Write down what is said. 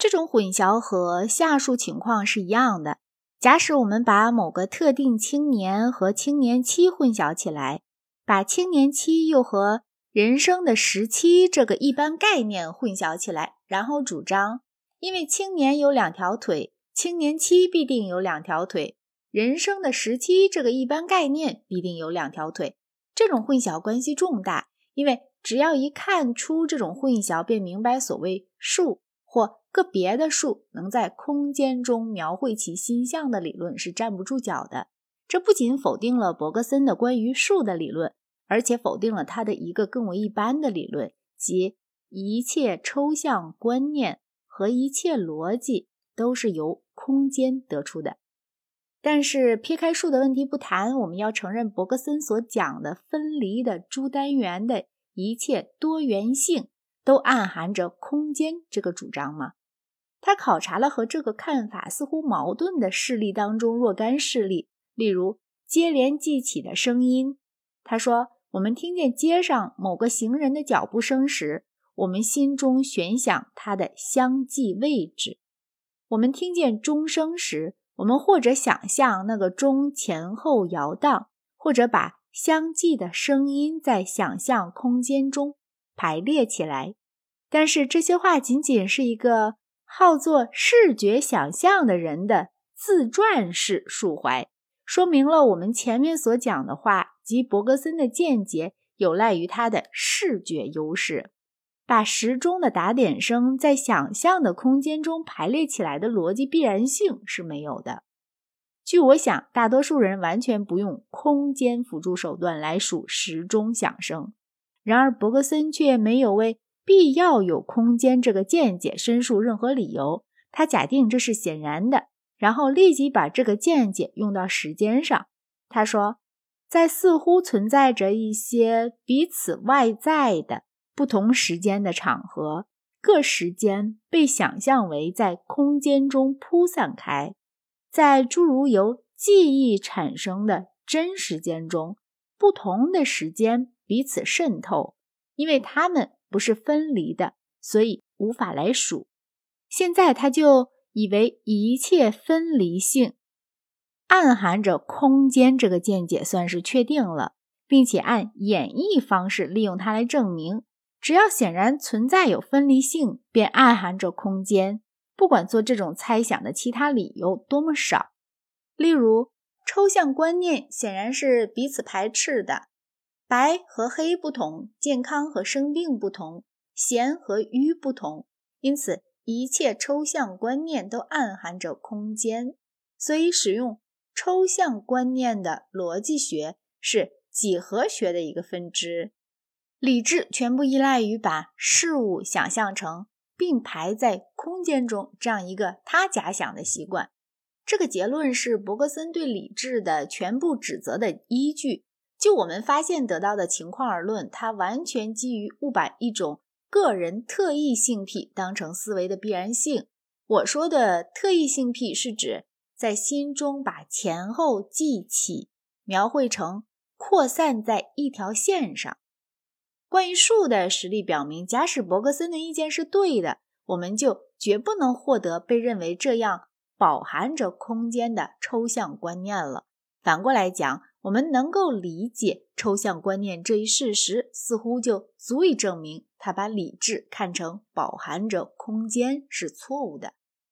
这种混淆和下述情况是一样的。假使我们把某个特定青年和青年期混淆起来，把青年期又和人生的时期这个一般概念混淆起来，然后主张，因为青年有两条腿，青年期必定有两条腿，人生的时期这个一般概念必定有两条腿。这种混淆关系重大，因为只要一看出这种混淆，便明白所谓数个别的数能在空间中描绘其心象的理论是站不住脚的。这不仅否定了伯格森的关于数的理论。而且否定了他的一个更为一般的理论，即一切抽象观念和一切逻辑都是由空间得出的。但是撇开数的问题不谈，我们要承认伯格森所讲的分离的诸单元的一切多元性都暗含着空间这个主张吗？他考察了和这个看法似乎矛盾的事例当中若干事例，例如接连记起的声音。他说。我们听见街上某个行人的脚步声时，我们心中悬想他的相继位置；我们听见钟声时，我们或者想象那个钟前后摇荡，或者把相继的声音在想象空间中排列起来。但是这些话仅仅是一个好做视觉想象的人的自传式抒怀。说明了我们前面所讲的话及伯格森的见解有赖于他的视觉优势。把时钟的打点声在想象的空间中排列起来的逻辑必然性是没有的。据我想，大多数人完全不用空间辅助手段来数时钟响声。然而，伯格森却没有为必要有空间这个见解申述任何理由。他假定这是显然的。然后立即把这个见解用到时间上。他说，在似乎存在着一些彼此外在的不同时间的场合，各时间被想象为在空间中铺散开，在诸如由记忆产生的真时间中，不同的时间彼此渗透，因为它们不是分离的，所以无法来数。现在他就。以为一切分离性暗含着空间这个见解算是确定了，并且按演绎方式利用它来证明，只要显然存在有分离性，便暗含着空间。不管做这种猜想的其他理由多么少，例如抽象观念显然是彼此排斥的，白和黑不同，健康和生病不同，咸和愚不同，因此。一切抽象观念都暗含着空间，所以使用抽象观念的逻辑学是几何学的一个分支。理智全部依赖于把事物想象成并排在空间中这样一个他假想的习惯。这个结论是伯格森对理智的全部指责的依据。就我们发现得到的情况而论，它完全基于误把一种。个人特异性癖当成思维的必然性。我说的特异性癖是指在心中把前后记起描绘成扩散在一条线上。关于数的实例表明，假使伯格森的意见是对的，我们就绝不能获得被认为这样饱含着空间的抽象观念了。反过来讲，我们能够理解抽象观念这一事实，似乎就足以证明他把理智看成饱含着空间是错误的。